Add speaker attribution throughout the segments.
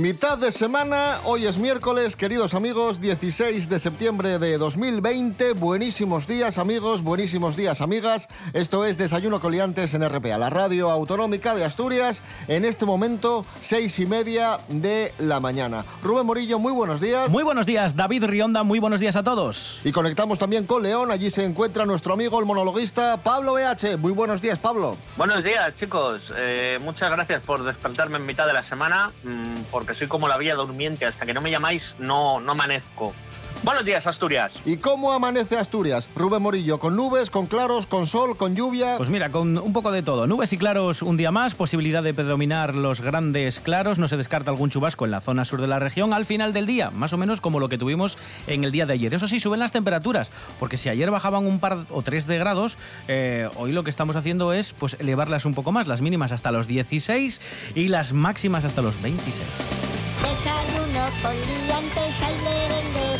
Speaker 1: Mitad de semana, hoy es miércoles, queridos amigos, 16 de septiembre de 2020. Buenísimos días, amigos, buenísimos días, amigas. Esto es Desayuno Coliantes en RPA, la radio autonómica de Asturias. En este momento, seis y media de la mañana. Rubén Morillo, muy buenos días.
Speaker 2: Muy buenos días, David Rionda, muy buenos días a todos.
Speaker 1: Y conectamos también con León, allí se encuentra nuestro amigo el monologuista Pablo BH. Muy buenos días, Pablo.
Speaker 3: Buenos días, chicos. Eh, muchas gracias por despertarme en mitad de la semana, mmm, porque soy como la vía durmiente. Hasta que no me llamáis, no, no amanezco. Buenos días, Asturias.
Speaker 1: ¿Y cómo amanece Asturias? Rubén Morillo, ¿con nubes, con claros, con sol, con lluvia?
Speaker 2: Pues mira, con un poco de todo. Nubes y claros un día más, posibilidad de predominar los grandes claros, no se descarta algún chubasco en la zona sur de la región al final del día, más o menos como lo que tuvimos en el día de ayer. Eso sí, suben las temperaturas, porque si ayer bajaban un par o tres de grados, eh, hoy lo que estamos haciendo es pues elevarlas un poco más, las mínimas hasta los 16 y las máximas hasta los 26.
Speaker 4: Desayuno con liantes, lere.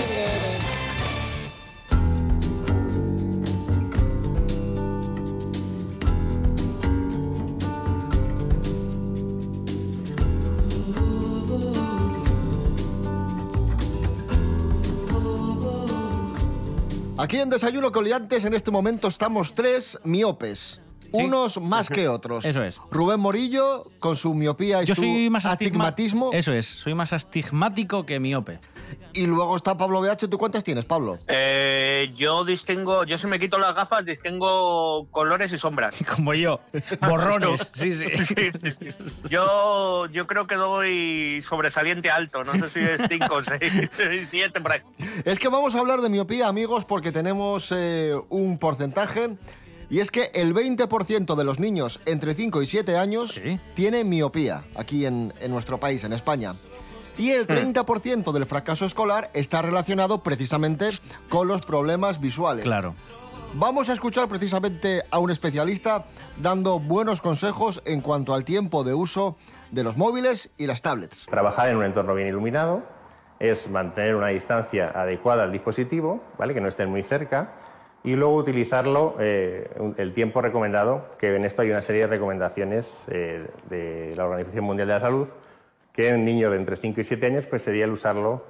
Speaker 1: Aquí en Desayuno Coliantes en este momento estamos tres miopes. Unos más que otros.
Speaker 2: Eso es.
Speaker 1: Rubén Morillo, con su miopía y
Speaker 2: Yo
Speaker 1: su
Speaker 2: soy más astigma-
Speaker 1: astigmatismo.
Speaker 2: Eso es, soy más astigmático que miope.
Speaker 1: Y luego está Pablo BH. ¿Tú cuántas tienes, Pablo?
Speaker 3: Eh, yo distingo, yo si me quito las gafas, distingo colores y sombras.
Speaker 2: Como yo. Borrones. Sí, sí.
Speaker 3: Yo, yo creo que doy sobresaliente alto, no sé si es 5, 6, 7 por ahí.
Speaker 1: Es que vamos a hablar de miopía, amigos, porque tenemos eh, un porcentaje. Y es que el 20% de los niños entre 5 y 7 años
Speaker 2: Sí.
Speaker 1: tiene miopía aquí en, en nuestro país, en España. Y el 30% del fracaso escolar está relacionado precisamente con los problemas visuales.
Speaker 2: Claro.
Speaker 1: Vamos a escuchar precisamente a un especialista dando buenos consejos en cuanto al tiempo de uso de los móviles y las tablets.
Speaker 5: Trabajar en un entorno bien iluminado es mantener una distancia adecuada al dispositivo, ¿vale? que no estén muy cerca, y luego utilizarlo eh, el tiempo recomendado, que en esto hay una serie de recomendaciones eh, de la Organización Mundial de la Salud, que en niños de entre 5 y 7 años pues sería el usarlo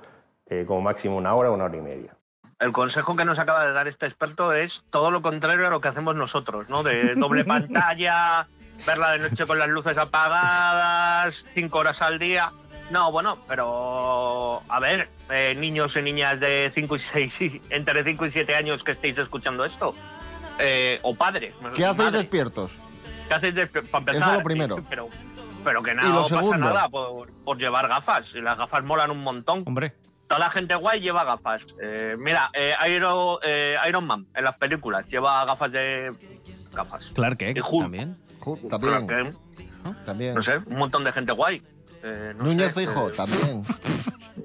Speaker 5: eh, como máximo una hora, una hora y media.
Speaker 3: El consejo que nos acaba de dar este experto es todo lo contrario a lo que hacemos nosotros, ¿no? De doble pantalla, verla de noche con las luces apagadas, cinco horas al día. No, bueno, pero a ver, eh, niños y niñas de 5 y 6, entre 5 y 7 años que estéis escuchando esto, eh, o padres.
Speaker 1: ¿Qué hacéis
Speaker 3: madres,
Speaker 1: despiertos?
Speaker 3: ¿Qué hacéis despi- para empezar?
Speaker 1: Eso lo primero.
Speaker 3: Pero, pero que nada, no pasa
Speaker 1: segundo.
Speaker 3: nada por, por llevar gafas. Y las gafas molan un montón.
Speaker 2: Hombre.
Speaker 3: Toda la gente guay lleva gafas. Eh, mira, eh, Iron, eh, Iron Man en las películas lleva gafas de. gafas.
Speaker 2: Clark Kent
Speaker 3: Hulk.
Speaker 2: también.
Speaker 1: También,
Speaker 3: Clark
Speaker 1: también.
Speaker 3: No sé, un montón de gente guay. Eh, no
Speaker 1: Núñez
Speaker 3: sé,
Speaker 1: Fijo,
Speaker 3: eh,
Speaker 1: también.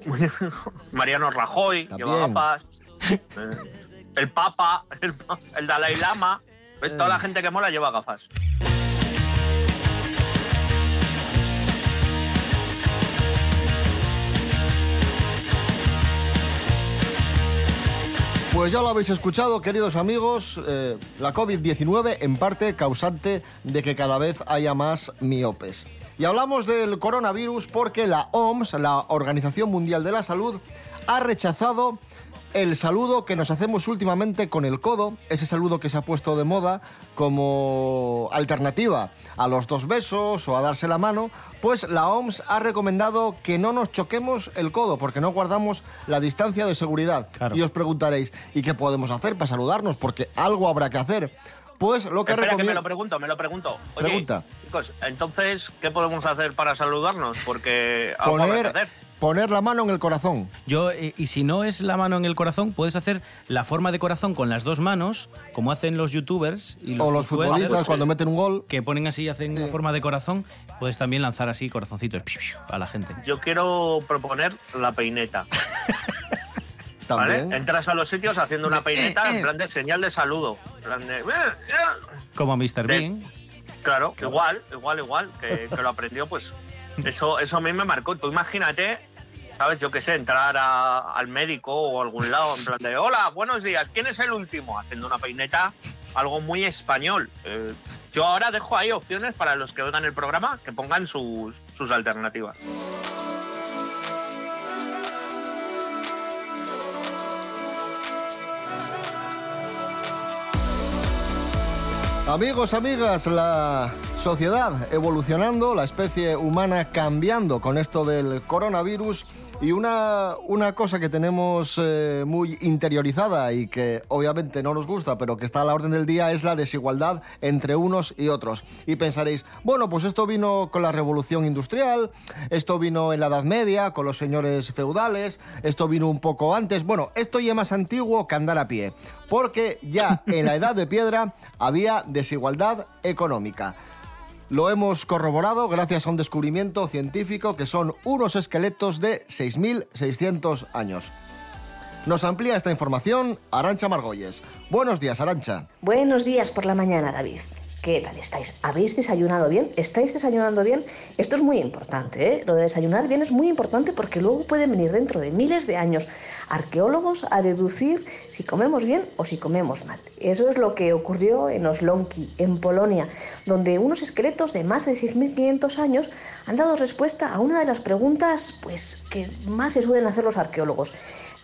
Speaker 3: Mariano Rajoy lleva gafas. Eh, el Papa, el, el Dalai Lama. Pues toda la gente que mola lleva gafas.
Speaker 1: Pues ya lo habéis escuchado, queridos amigos, eh, la COVID-19 en parte causante de que cada vez haya más miopes. Y hablamos del coronavirus porque la OMS, la Organización Mundial de la Salud, ha rechazado el saludo que nos hacemos últimamente con el codo, ese saludo que se ha puesto de moda como alternativa a los dos besos o a darse la mano, pues la OMS ha recomendado que no nos choquemos el codo porque no guardamos la distancia de seguridad.
Speaker 2: Claro.
Speaker 1: Y os preguntaréis, ¿y qué podemos hacer para saludarnos? Porque algo habrá que hacer. Pues lo que
Speaker 3: Espera que me lo pregunto, me lo pregunto. Oye,
Speaker 1: Pregunta.
Speaker 3: chicos, entonces, ¿qué podemos hacer para saludarnos? Porque algo habrá que
Speaker 1: Poner,
Speaker 3: hacer.
Speaker 1: Poner la mano en el corazón.
Speaker 2: Yo, eh, y si no es la mano en el corazón, puedes hacer la forma de corazón con las dos manos, como hacen los youtubers y los,
Speaker 1: o los futbolistas cuando meten un gol.
Speaker 2: que ponen así y hacen una forma de corazón. Puedes también lanzar así corazoncitos a la gente.
Speaker 3: Yo quiero proponer la peineta. ¿Vale?
Speaker 1: También.
Speaker 3: Entras a los sitios haciendo una peineta en plan de señal de saludo. En plan de, "Eh, eh".
Speaker 2: Como a Mr. Bean.
Speaker 3: Claro, igual, igual, igual, que, que lo aprendió, pues eso, eso a mí me marcó. Tú imagínate, ¿sabes? Yo qué sé, entrar al médico o a algún lado en plan de, hola, buenos días, ¿quién es el último? Haciendo una peineta, algo muy español. Eh, yo ahora dejo ahí opciones para los que oigan el programa que pongan sus, sus alternativas.
Speaker 1: Amigos, amigas, la sociedad evolucionando, la especie humana cambiando con esto del coronavirus y una, una cosa que tenemos eh, muy interiorizada y que obviamente no nos gusta, pero que está a la orden del día es la desigualdad entre unos y otros. Y pensaréis, bueno, pues esto vino con la revolución industrial, esto vino en la Edad Media, con los señores feudales, esto vino un poco antes. Bueno, esto ya es más antiguo que andar a pie, porque ya en la Edad de Piedra había desigualdad económica. Lo hemos corroborado gracias a un descubrimiento científico que son unos esqueletos de 6.600 años. Nos amplía esta información Arancha Margolles. Buenos días, Arancha.
Speaker 6: Buenos días por la mañana, David. ¿Qué tal estáis? ¿Habéis desayunado bien? ¿Estáis desayunando bien? Esto es muy importante, ¿eh? Lo de desayunar bien es muy importante porque luego pueden venir dentro de miles de años arqueólogos a deducir si comemos bien o si comemos mal. Eso es lo que ocurrió en Oslonki, en Polonia, donde unos esqueletos de más de 6.500 años han dado respuesta a una de las preguntas pues, que más se suelen hacer los arqueólogos.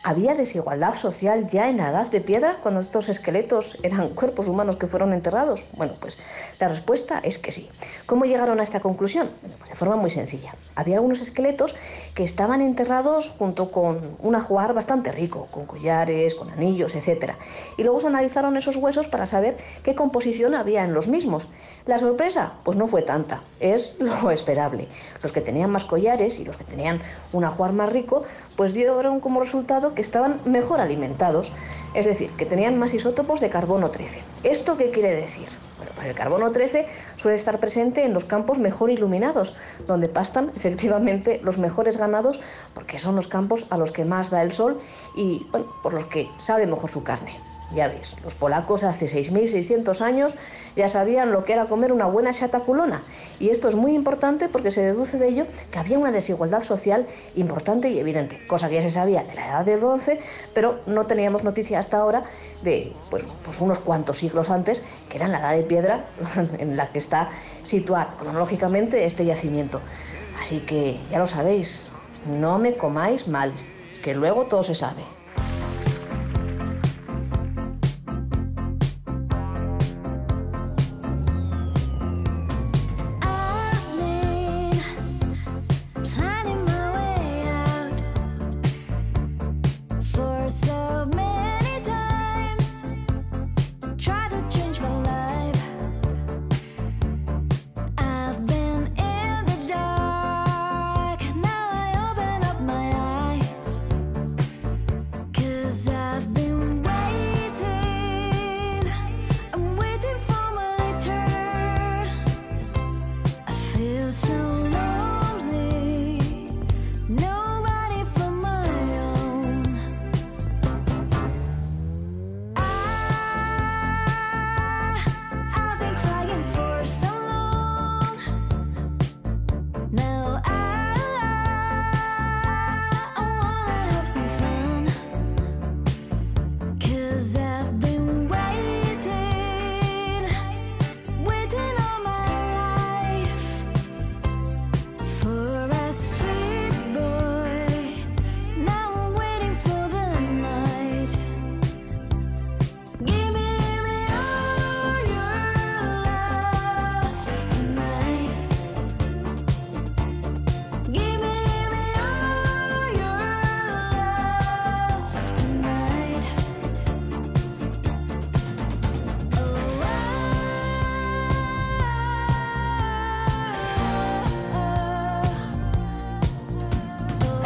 Speaker 6: ¿Había desigualdad social ya en la edad de piedra cuando estos esqueletos eran cuerpos humanos que fueron enterrados? Bueno, pues la respuesta es que sí. ¿Cómo llegaron a esta conclusión? Pues de forma muy sencilla. Había algunos esqueletos que estaban enterrados junto con un ajuar bastante rico, con collares, con anillos, etc. Y luego se analizaron esos huesos para saber qué composición había en los mismos. La sorpresa, pues no fue tanta, es lo esperable. Los que tenían más collares y los que tenían un ajuar más rico, pues dieron como resultado que estaban mejor alimentados, es decir, que tenían más isótopos de carbono 13. ¿Esto qué quiere decir? Bueno, pues el carbono 13 suele estar presente en los campos mejor iluminados, donde pastan efectivamente los mejores ganados, porque son los campos a los que más da el sol y por los que sabe mejor su carne. Ya veis, los polacos hace 6.600 años ya sabían lo que era comer una buena chataculona. Y esto es muy importante porque se deduce de ello que había una desigualdad social importante y evidente, cosa que ya se sabía de la edad del bronce, pero no teníamos noticia hasta ahora de pues, unos cuantos siglos antes, que era la edad de piedra en la que está situado cronológicamente este yacimiento. Así que ya lo sabéis, no me comáis mal, que luego todo se sabe.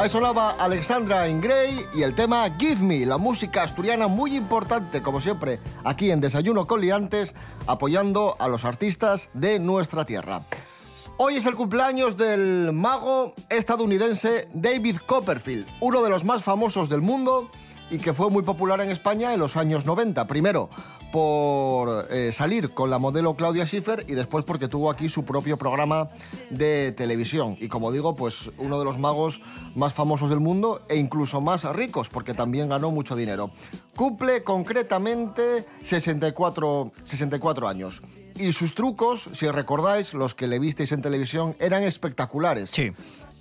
Speaker 1: Sonaba Alexandra Ingray y el tema Give Me, la música asturiana muy importante, como siempre, aquí en Desayuno con Liantes, apoyando a los artistas de nuestra tierra. Hoy es el cumpleaños del mago estadounidense David Copperfield, uno de los más famosos del mundo y que fue muy popular en España en los años 90. Primero, por eh, salir con la modelo Claudia Schiffer y después porque tuvo aquí su propio programa de televisión. Y como digo, pues uno de los magos más famosos del mundo e incluso más ricos porque también ganó mucho dinero. Cumple concretamente 64, 64 años. Y sus trucos, si recordáis, los que le visteis en televisión, eran espectaculares.
Speaker 2: Sí.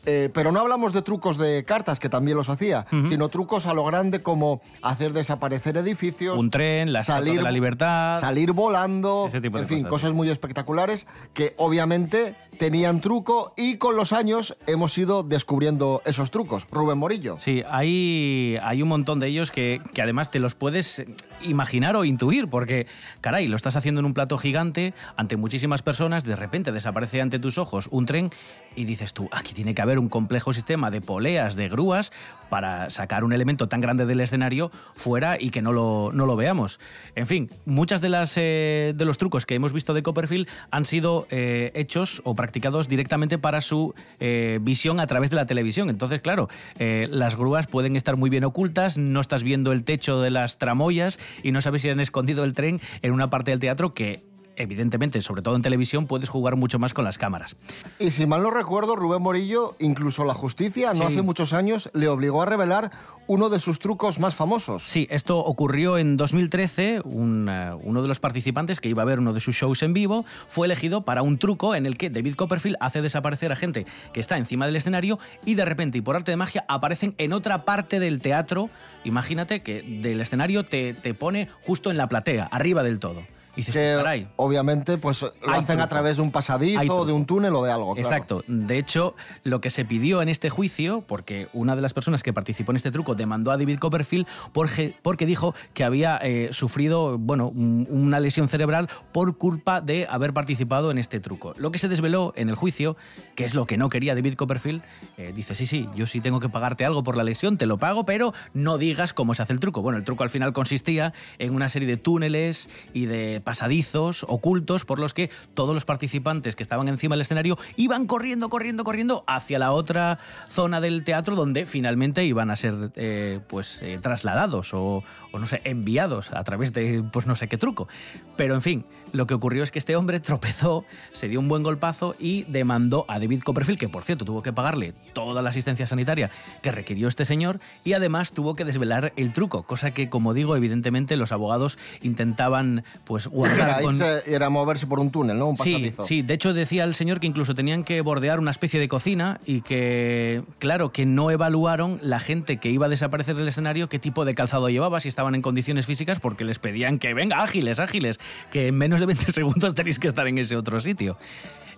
Speaker 1: Eh, pero no hablamos de trucos de cartas, que también los hacía, sino trucos a lo grande como hacer desaparecer edificios,
Speaker 2: Un tren, la Estatua de la Libertad.
Speaker 1: salir volando,
Speaker 2: Ese tipo de
Speaker 1: en fin,
Speaker 2: cosas.
Speaker 1: cosas muy espectaculares que obviamente tenían truco y con los años hemos ido descubriendo esos trucos. Rubén Morillo.
Speaker 2: Sí, hay, hay un montón de ellos que, que además te los puedes imaginar o intuir, porque, caray, lo estás haciendo en un plato gigante, ante muchísimas personas, de repente desaparece ante tus ojos un tren y dices tú, aquí tiene que haber un complejo sistema de poleas, de grúas, para sacar un elemento tan grande del escenario fuera y que no lo, no lo veamos. En fin, muchas de, las, eh, de los trucos que hemos visto de Copperfield han sido eh, hechos o practicados directamente para su eh, visión a través de la televisión. Entonces, claro, las grúas pueden estar muy bien ocultas, no estás viendo el techo de las tramoyas y no sabes si han escondido el tren en una parte del teatro que evidentemente, sobre todo en televisión, puedes jugar mucho más con las cámaras.
Speaker 1: Y si mal no recuerdo, Rubén Morillo, incluso la justicia, no
Speaker 2: Sí.
Speaker 1: hace muchos años, le obligó a revelar uno de sus trucos más famosos.
Speaker 2: Sí, esto ocurrió en 2013. Un, eh, uno de los participantes que iba a ver uno de sus shows en vivo fue elegido para un truco en el que David Copperfield hace desaparecer a gente que está encima del escenario y de repente y por arte de magia aparecen en otra parte del teatro. Imagínate que del escenario te, te pone justo en la platea, arriba del todo. Y dices,
Speaker 1: que
Speaker 2: caray.
Speaker 1: obviamente pues lo hacen a través de un pasadizo, de un túnel o de algo. claro.
Speaker 2: Exacto. De hecho, lo que se pidió en este juicio, porque una de las personas que participó en este truco demandó a David Copperfield porque, porque dijo que había eh, sufrido bueno, un- una lesión cerebral por culpa de haber participado en este truco. Lo que se desveló en el juicio, que es lo que no quería David Copperfield, eh, dice, sí, sí, yo sí tengo que pagarte algo por la lesión, te lo pago, pero no digas cómo se hace el truco. Bueno, el truco al final consistía en una serie de túneles y de pasadizos ocultos por los que todos los participantes que estaban encima del escenario iban corriendo, corriendo, corriendo hacia la otra zona del teatro donde finalmente iban a ser eh, pues eh, trasladados o, o, no sé, enviados a través de pues no sé qué truco. Pero en fin, lo que ocurrió es que este hombre tropezó, se dio un buen golpazo y demandó a David Copperfield, que por cierto tuvo que pagarle toda la asistencia sanitaria que requirió este señor y además tuvo que desvelar el truco, cosa que como digo, evidentemente los abogados intentaban pues guardar
Speaker 1: Era,
Speaker 2: con-
Speaker 1: era moverse por un túnel, ¿no? Un
Speaker 2: Sí,
Speaker 1: pasadizo.
Speaker 2: sí, de hecho decía el señor que incluso tenían que bordear una especie de cocina y que, claro, que no evaluaron la gente que iba a desaparecer del escenario qué tipo de calzado llevaba, si estaban en condiciones físicas, porque les pedían que venga, ágiles, ágiles, que en menos de 20 segundos tenéis que estar en ese otro sitio.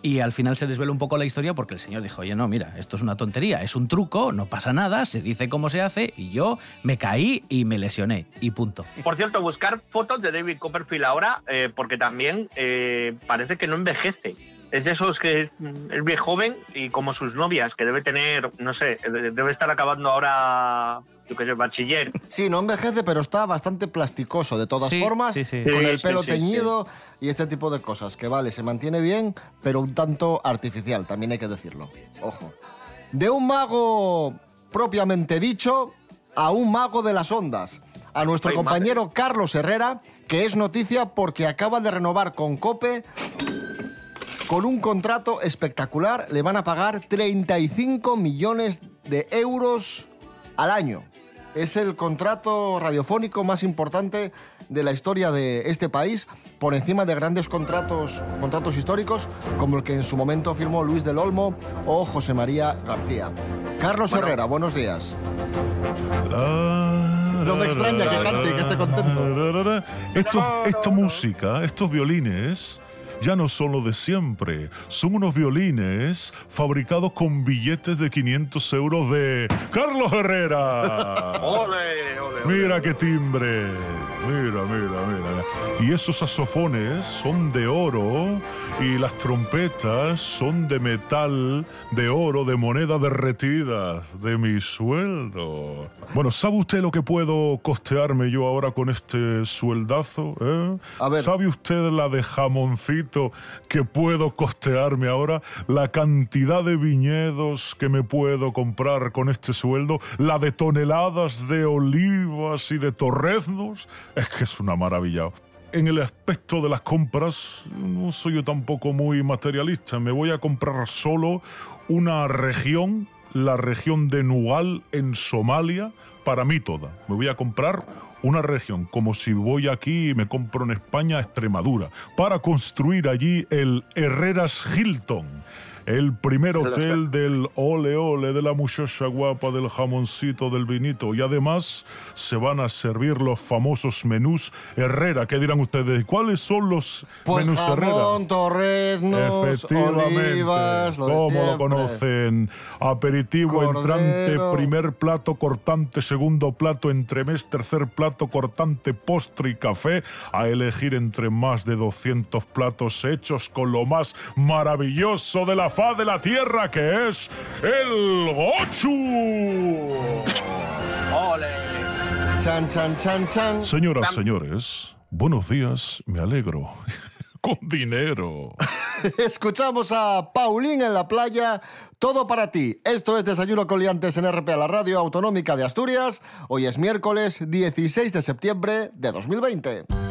Speaker 2: Y al final se desveló un poco la historia porque el señor dijo, oye, no, mira, esto es una tontería, es un truco, no pasa nada, se dice cómo se hace y yo me caí y me lesioné y punto.
Speaker 3: Por cierto, buscar fotos de David Copperfield ahora, eh, porque también eh, parece que no envejece. Es de esos que es, es bien joven y como sus novias, que debe tener, no sé, de- debe estar acabando ahora, yo qué sé, bachiller.
Speaker 1: Sí, no envejece, pero está bastante plasticoso de todas
Speaker 2: Sí,
Speaker 1: formas,
Speaker 2: sí, sí.
Speaker 1: con
Speaker 3: Sí,
Speaker 1: el
Speaker 3: sí,
Speaker 1: pelo
Speaker 3: sí,
Speaker 1: teñido y este tipo de cosas, que vale, se mantiene bien, pero un tanto artificial, también hay que decirlo. Ojo. De un mago propiamente dicho a un mago de las ondas, a nuestro
Speaker 3: Ay,
Speaker 1: compañero Carlos Herrera, que es noticia porque acaba de renovar con Cope con un contrato espectacular, le van a pagar 35 millones de euros al año. Es el contrato radiofónico más importante de la historia de este país, por encima de grandes contratos, contratos históricos como el que en su momento firmó Luis del Olmo o José María García. Carlos Herrera, buenos días.
Speaker 7: No
Speaker 1: me extraña que cante y que esté contento.
Speaker 7: Esto, esta música, estos violines, ya no son los de siempre. Son unos violines fabricados con billetes de 500 euros de Carlos Herrera.
Speaker 3: ¡Ole, ole, ole!
Speaker 7: Mira qué timbre. Mira, mira, mira. Y esos saxofones son de oro y las trompetas son de metal, de oro, de moneda derretida, de mi sueldo. Bueno, ¿sabe usted lo que puedo costearme yo ahora con este sueldazo? eh?
Speaker 1: A ver.
Speaker 7: ¿Sabe usted la de jamoncito que puedo costearme ahora? La cantidad de viñedos que me puedo comprar con este sueldo, la de toneladas de olivas y de torreznos. Es que es una maravilla. En el aspecto de las compras, no soy yo tampoco muy materialista. Me voy a comprar solo una región, la región de Nugal en Somalia, para mí toda. Me voy a comprar una región, como si voy aquí y me compro en España Extremadura, para construir allí el Herreras Hilton. El primer hotel del ole ole, de la muchacha guapa, del jamoncito, del vinito. Y además se van a servir los famosos menús Herrera. ¿Qué dirán ustedes? ¿Cuáles son los
Speaker 1: Pues
Speaker 7: menús Herrera?
Speaker 1: jamón, torreznos,
Speaker 7: Efectivamente.
Speaker 1: olivas, lo
Speaker 7: ¿Cómo lo conocen? Aperitivo,
Speaker 1: Cordero.
Speaker 7: entrante, primer plato, cortante, segundo plato, entremés, tercer plato, cortante, postre y café. A elegir entre más de 200 platos hechos con lo más maravilloso de la faz de la tierra, que es el gochu.
Speaker 3: ¡Ole!
Speaker 1: Chan, chan, chan, chan.
Speaker 7: Señoras, señores, buenos días, me alegro. con dinero.
Speaker 1: Escuchamos a Paulín en la playa. Todo para ti. Esto es Desayuno con Liantes en RPA, la radio autonómica de Asturias. Hoy es miércoles 16 de septiembre de 2020.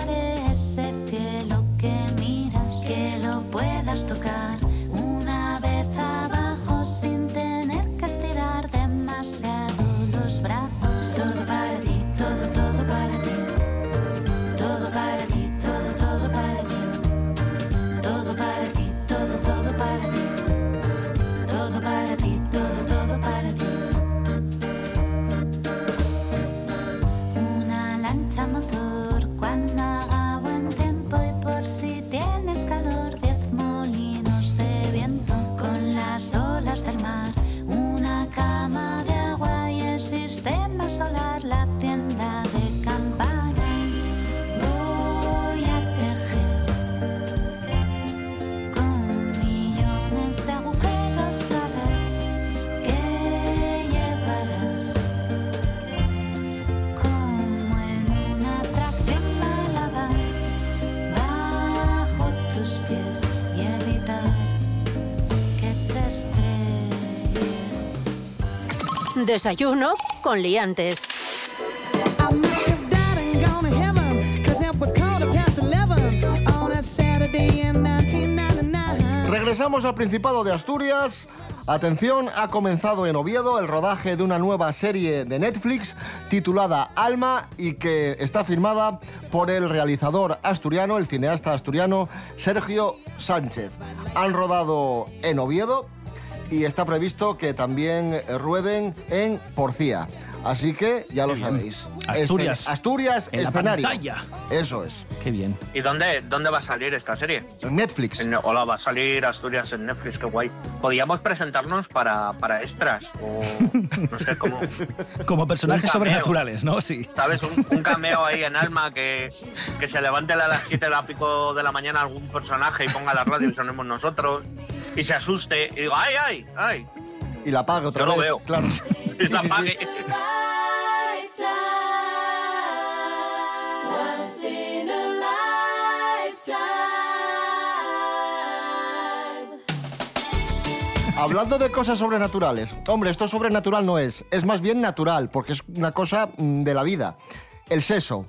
Speaker 4: Ese cielo
Speaker 8: Saturday in 1999.
Speaker 1: Regresamos al Principado de Asturias. Atención, ha comenzado en Oviedo el rodaje de una nueva serie de Netflix titulada Alma y que está firmada por el realizador asturiano, el cineasta asturiano Sergio Sánchez. Han rodado en Oviedo y está previsto que también eh, rueden en Porcía. Así que ya lo sabéis.
Speaker 2: Asturias.
Speaker 1: Este- Asturias,
Speaker 2: En la
Speaker 1: escenario.
Speaker 2: pantalla.
Speaker 1: Eso es.
Speaker 2: Qué bien.
Speaker 3: ¿Y dónde, dónde va a salir esta serie?
Speaker 1: En Netflix.
Speaker 3: En- hola, va a salir Asturias en Netflix, qué guay. Podríamos presentarnos para, para extras o no sé cómo.
Speaker 2: Como personajes sobrenaturales, ¿no? Sí.
Speaker 3: ¿Sabes? Un, un cameo ahí en Alma que, que se levante a las 7 de la pico de la mañana algún personaje y ponga la radio y sonemos nosotros y se asuste y digo, ¡ay, ay, ay!
Speaker 1: Y la paga otra
Speaker 3: Yo lo
Speaker 1: vez.
Speaker 3: veo.
Speaker 1: Claro.
Speaker 3: Y
Speaker 1: sí.
Speaker 3: apague.
Speaker 1: Hablando de cosas sobrenaturales. Hombre, esto sobrenatural no es. Es más bien natural, porque es una cosa mm, de la vida. El seso.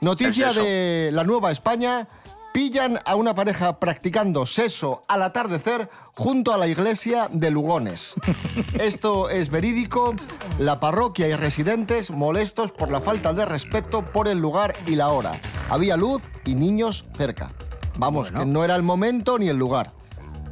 Speaker 1: Noticia
Speaker 3: El seso.
Speaker 1: de la Nueva España. Pillan a una pareja practicando seso al atardecer junto a la iglesia de Lugones. Esto es verídico. La parroquia y residentes molestos por la falta de respeto por el lugar y la hora. Había luz y niños cerca. Vamos,
Speaker 2: Bueno.
Speaker 1: que no era el momento ni el lugar.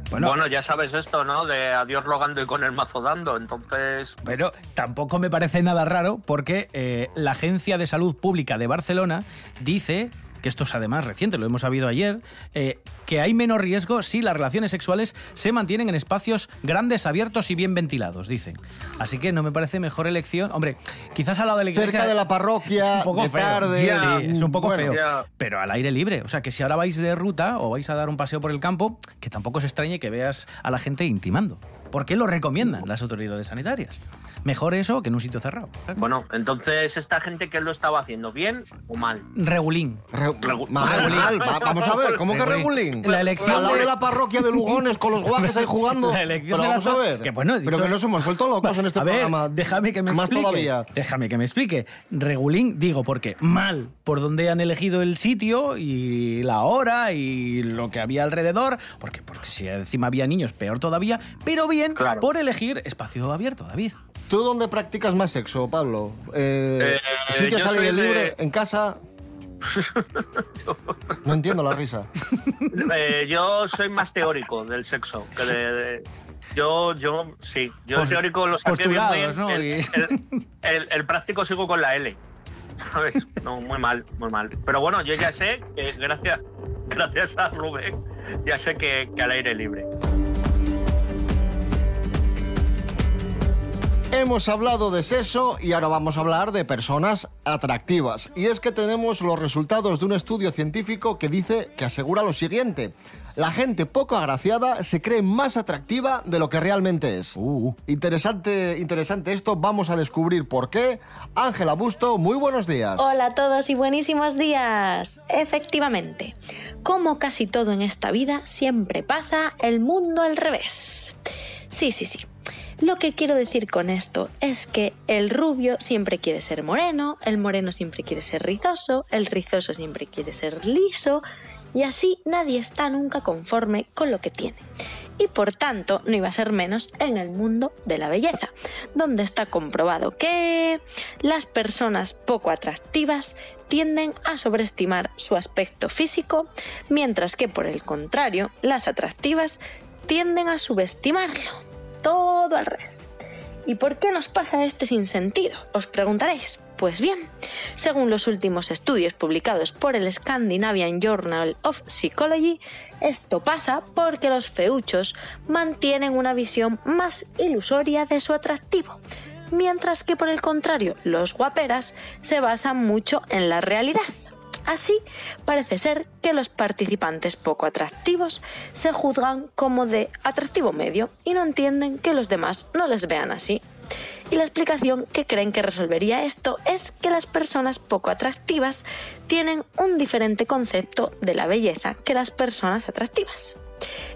Speaker 2: Bueno,
Speaker 3: Bueno, ya sabes esto, ¿no? De adiós rogando y con el mazo dando. Entonces,
Speaker 2: Pero tampoco me parece nada raro porque eh, la Agencia de Salud Pública de Barcelona dice, que esto es además reciente, lo hemos sabido ayer, eh, que hay menos riesgo si las relaciones sexuales se mantienen en espacios grandes, abiertos y bien ventilados, dicen. Así que no me parece mejor elección. Hombre, quizás al lado de la iglesia...
Speaker 1: Cerca de la parroquia,
Speaker 2: es un poco
Speaker 1: de
Speaker 2: feo.
Speaker 1: tarde.
Speaker 2: Sí, es un poco
Speaker 1: Bueno,
Speaker 2: feo. Pero al aire libre. O sea, que si ahora vais de ruta o vais a dar un paseo por el campo, que tampoco se extrañe que veas a la gente intimando. ¿Por qué lo recomiendan las autoridades sanitarias? Mejor eso que en un sitio cerrado.
Speaker 3: bueno, entonces esta gente que lo estaba haciendo, ¿bien o mal?
Speaker 2: Regulín.
Speaker 1: Re-
Speaker 3: Regu-
Speaker 1: mal,
Speaker 3: Regulín.
Speaker 1: mal. Va- vamos a ver, ¿cómo que
Speaker 2: Regulín. La elección
Speaker 1: Al lado
Speaker 2: de-
Speaker 1: de la parroquia de Lugones con los guajes ahí jugando.
Speaker 2: La elección
Speaker 1: Pero
Speaker 2: de
Speaker 1: vamos
Speaker 2: la-
Speaker 1: a ver.
Speaker 2: que, bueno, he
Speaker 1: Pero
Speaker 2: dicho-
Speaker 1: que nos hemos vuelto locos en este
Speaker 2: a ver,
Speaker 1: programa.
Speaker 2: déjame que me
Speaker 1: Más
Speaker 2: explique.
Speaker 1: todavía.
Speaker 2: Déjame que me explique. Regulín, digo, porque mal por donde han elegido el sitio y la hora y lo que había alrededor, porque, porque si encima había niños, peor todavía, pero bien
Speaker 3: Claro.
Speaker 2: por elegir espacio abierto, David.
Speaker 1: ¿Tú dónde practicas más sexo, Pablo? Eh,
Speaker 3: Eh,
Speaker 1: ¿Sitios al aire
Speaker 3: de-
Speaker 1: libre? ¿En casa? No entiendo la risa.
Speaker 3: Eh, yo soy más teórico del sexo. Que de, de- yo, yo, sí. Yo el teórico lo saqué bien,
Speaker 2: ¿no?
Speaker 3: El,
Speaker 2: Y-
Speaker 3: el- el- el práctico sigo con la L. ¿Sabes? No, muy mal, muy mal. Pero bueno, yo ya sé que gracias, gracias a Rubén, ya sé que, que al aire libre.
Speaker 1: Hemos hablado de sexo y ahora vamos a hablar de personas atractivas. Y es que tenemos los resultados de un estudio científico que dice que asegura lo siguiente. La gente poco agraciada se cree más atractiva de lo que realmente es.
Speaker 2: Uh.
Speaker 1: Interesante, interesante esto. Vamos a descubrir por qué. Ángela Busto, muy buenos días.
Speaker 9: Hola a todos y buenísimos días. Efectivamente, como casi todo en esta vida, siempre pasa el mundo al revés. Sí, sí, sí. Lo que quiero decir con esto es que el rubio siempre quiere ser moreno, el moreno siempre quiere ser rizoso, el rizoso siempre quiere ser liso, y así nadie está nunca conforme con lo que tiene. Y por tanto, no iba a ser menos en el mundo de la belleza, donde está comprobado que las personas poco atractivas tienden a sobreestimar su aspecto físico, mientras que por el contrario, las atractivas tienden a subestimarlo. Todo al revés. ¿Y por qué nos pasa este sinsentido? Os preguntaréis. Pues bien, según los últimos estudios publicados por el Scandinavian Journal of Psychology, esto pasa porque los feuchos mantienen una visión más ilusoria de su atractivo, mientras que por el contrario, los guaperas se basan mucho en la realidad. Así, parece ser que los participantes poco atractivos se juzgan como de atractivo medio y no entienden que los demás no les vean así. Y la explicación que creen que resolvería esto es que las personas poco atractivas tienen un diferente concepto de la belleza que las personas atractivas.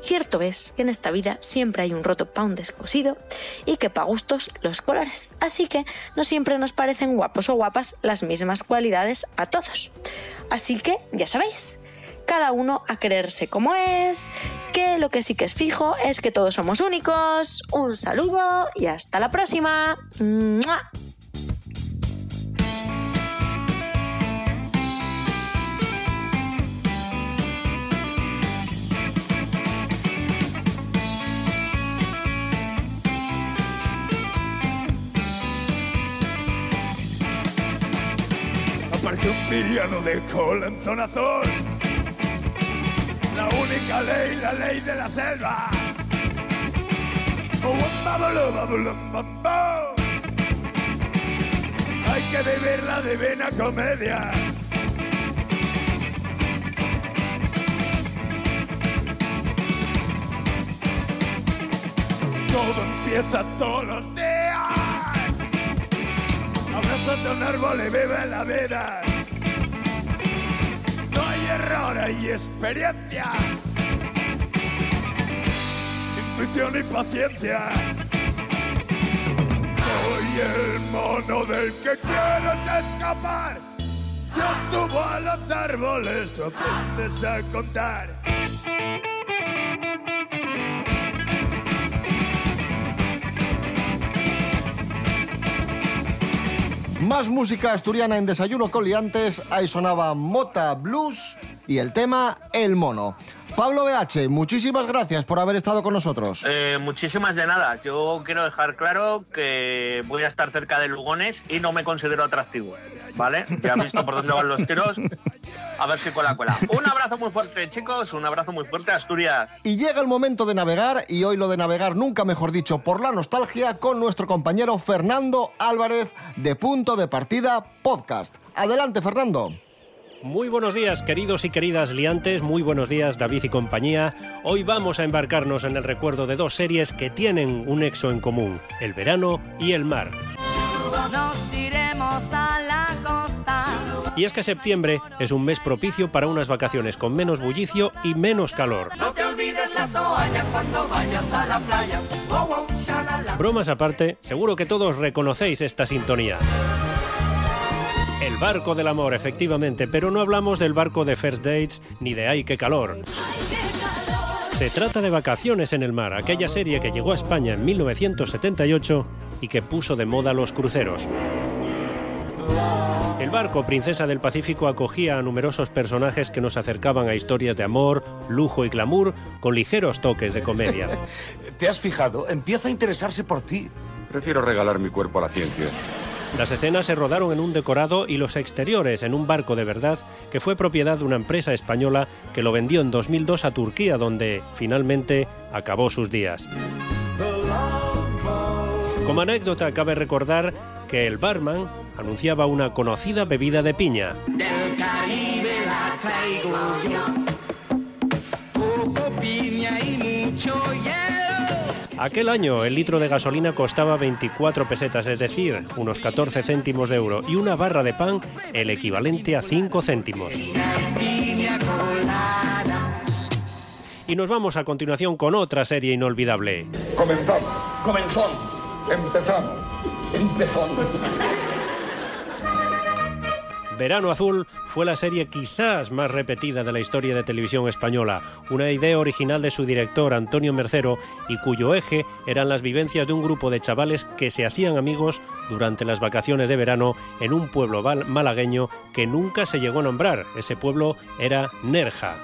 Speaker 9: Cierto es que en esta vida siempre hay un roto pa' un descosido y que pa' gustos los colores, así que no siempre nos parecen guapos o guapas las mismas cualidades a todos. Así que ya sabéis, cada uno a quererse como es, que lo que sí que es fijo es que todos somos únicos. Un saludo y hasta la próxima.
Speaker 10: Un villano de cola en zona azul. La única ley, la ley de la selva. Oh. Hay que vivir la divina comedia. Todo empieza todos los días. Abrázate a un árbol y vive la vida. Error, hay experiencia. Intuición y paciencia. Soy el mono del que quieres escapar. Yo subo a los árboles, tú aprendes a contar.
Speaker 1: Más música asturiana en Desayuno con Liantes. Ahí sonaba Mota Blues y el tema El Mono. Pablo BH, muchísimas gracias por haber estado con nosotros.
Speaker 3: Eh, muchísimas de nada. Yo quiero dejar claro que voy a estar cerca de Lugones y no me considero atractivo. ¿Vale? Ya han visto por dónde van los tiros. A ver si cuela, cuela. Un abrazo muy fuerte, chicos. Un abrazo muy fuerte, Asturias.
Speaker 1: Y llega el momento de navegar, y hoy lo de navegar nunca mejor dicho por la nostalgia, con nuestro compañero Fernando Álvarez de Punto de Partida Podcast. Adelante, Fernando.
Speaker 11: Muy buenos días, queridos y queridas liantes, muy buenos días, David y compañía. Hoy vamos a embarcarnos en el recuerdo de dos series que tienen un nexo en común, el verano y el mar.
Speaker 8: Nos iremos a la costa.
Speaker 11: Y es que septiembre es un mes propicio para unas vacaciones con menos bullicio y menos calor.
Speaker 8: No te olvides la toalla cuando vayas a la playa. Oh, oh, shalala.
Speaker 11: Bromas aparte, seguro que todos reconocéis esta sintonía. El barco del amor, efectivamente, pero no hablamos del barco de First Dates ni de Ay, qué calor. Se trata de Vacaciones en el mar, aquella serie que llegó a España en 1978 y que puso de moda los cruceros. El barco Princesa del Pacífico acogía a numerosos personajes que nos acercaban a historias de amor, lujo y glamour con ligeros toques de comedia.
Speaker 12: ¿Te has fijado? Empieza a interesarse por ti. Prefiero regalar mi cuerpo a la ciencia.
Speaker 11: Las escenas se rodaron en un decorado y los exteriores en un barco de verdad que fue propiedad de una empresa española que lo vendió en 2002 a Turquía donde finalmente acabó sus días. Como anécdota cabe recordar que el barman anunciaba una conocida bebida de piña.
Speaker 8: Del Caribe la traigo piña y mucho.
Speaker 11: Aquel año el litro de gasolina costaba 24 pesetas, es decir, unos 14 céntimos de euro, y una barra de pan el equivalente a 5 céntimos. Y nos vamos a continuación con otra serie inolvidable.
Speaker 12: Comenzamos. Comenzón. Empezamos. Empezón.
Speaker 11: Verano Azul fue la serie quizás más repetida de la historia de televisión española, una idea original de su director Antonio Mercero y cuyo eje eran las vivencias de un grupo de chavales que se hacían amigos durante las vacaciones de verano en un pueblo malagueño que nunca se llegó a nombrar. Ese pueblo era Nerja.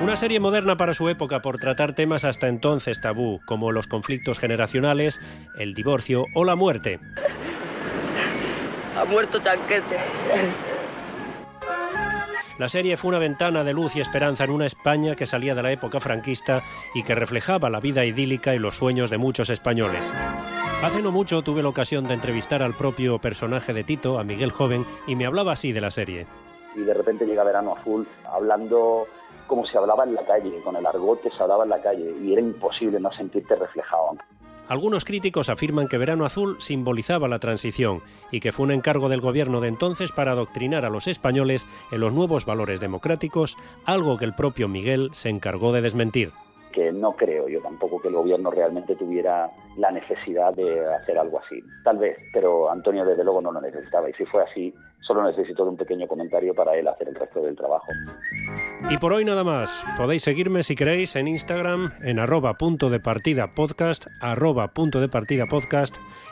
Speaker 11: Una serie moderna para su época por tratar temas hasta entonces tabú, como los conflictos generacionales, el divorcio o la muerte.
Speaker 13: Ha muerto Chanquete.
Speaker 11: La serie fue una ventana de luz y esperanza en una España que salía de la época franquista y que reflejaba la vida idílica y los sueños de muchos españoles. Hace no mucho tuve la ocasión de entrevistar al propio personaje de Tito, a Miguel Joven, y me hablaba así de la serie.
Speaker 14: y de repente llega Verano Azul hablando como se hablaba en la calle, con el argot que se hablaba en la calle, y era imposible no sentirte reflejado.
Speaker 11: Algunos críticos afirman que Verano Azul simbolizaba la transición y que fue un encargo del gobierno de entonces para adoctrinar a los españoles en los nuevos valores democráticos, algo que el propio Miguel se encargó de desmentir.
Speaker 14: que no creo yo tampoco que el gobierno realmente tuviera la necesidad de hacer algo así. Tal vez, pero Antonio desde luego no lo necesitaba y si fue así, solo necesitó de un pequeño comentario para él hacer el resto del trabajo.
Speaker 11: Y por hoy nada más. Podéis seguirme si queréis en Instagram en arroba punto de partida arroba punto de partida.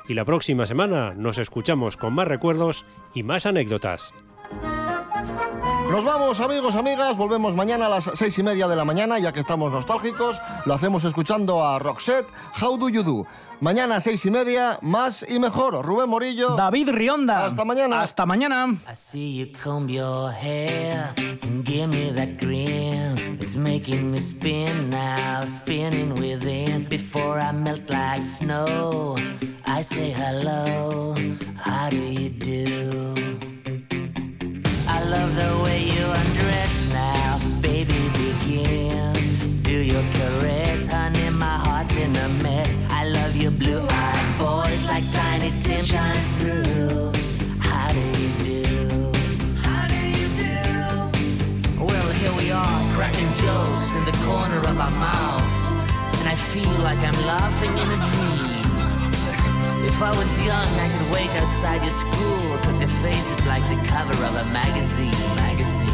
Speaker 11: Y la próxima semana nos escuchamos con más recuerdos y más anécdotas.
Speaker 1: Nos vamos, amigos, amigas. Volvemos mañana a las seis y media de la mañana, ya que estamos nostálgicos. Lo hacemos escuchando a Roxette, How Do You Do. Mañana a seis y media, más y mejor. Rubén Morillo.
Speaker 2: David Rionda.
Speaker 1: Hasta mañana.
Speaker 2: Hasta mañana.
Speaker 15: I see you comb your hair and give me that grin. It's making me spin now, spinning within. Before I melt like snow, I say hello. How do you do? I love the way you undress now, baby. Begin. Do your caress, honey. My heart's in a mess. I love your blue-eyed voice like Tiny Tim shines through. How do you do? How do you do? Well, here we are, cracking jokes in the corner of our mouths, and I feel like I'm laughing in a dream. If I was young, I could wait outside your school, cause your face is like the cover of a magazine, magazine.